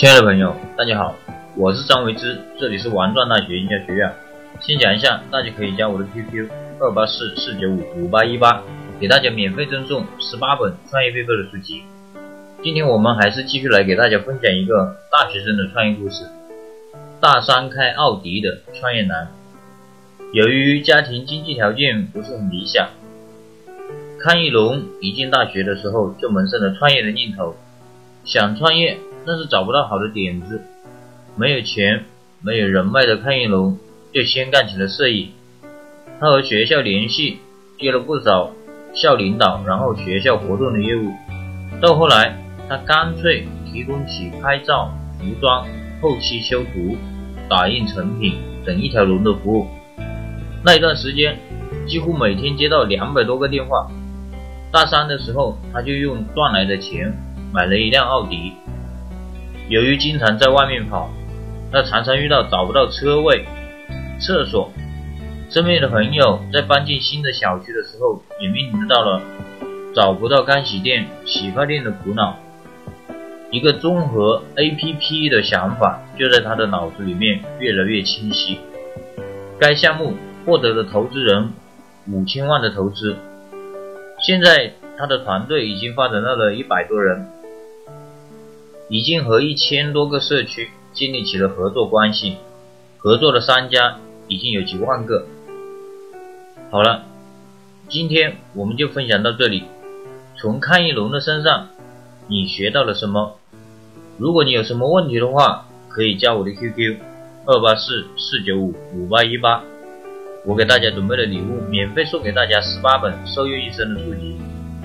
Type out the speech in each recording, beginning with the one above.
亲爱的朋友，大家好，我是张维之，这里是玩转大学营销学院。先讲一下，大家可以加我的 QQ 二八四四九五五八一八，给大家免费赠送十八本创业必备的书籍。今天我们还是继续来给大家分享一个大学生的创业故事。大三开奥迪的创业难，由于家庭经济条件不是很理想，康一龙一进大学的时候就萌生了创业的念头，想创业。但是找不到好的点子，没有钱，没有人脉的康一龙就先干起了摄影。他和学校联系，接了不少校领导，然后学校活动的业务。到后来，他干脆提供起拍照、服装、后期修图、打印成品等一条龙的服务。那一段时间，几乎每天接到两百多个电话。大三的时候，他就用赚来的钱买了一辆奥迪。由于经常在外面跑，他常常遇到找不到车位、厕所。身边的朋友在搬进新的小区的时候，也面临到了找不到干洗店、洗发店的苦恼。一个综合 APP 的想法就在他的脑子里面越来越清晰。该项目获得了投资人五千万的投资，现在他的团队已经发展到了一百多人。已经和一千多个社区建立起了合作关系，合作的商家已经有几万个。好了，今天我们就分享到这里。从康一龙的身上，你学到了什么？如果你有什么问题的话，可以加我的 QQ 二八四四九五五八一八，我给大家准备了礼物，免费送给大家十八本受用一生的书籍。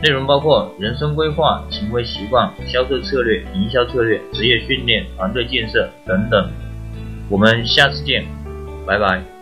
内容包括人生规划、行为习惯、销售策略、营销策略、职业训练、团队建设等等。我们下次见，拜拜。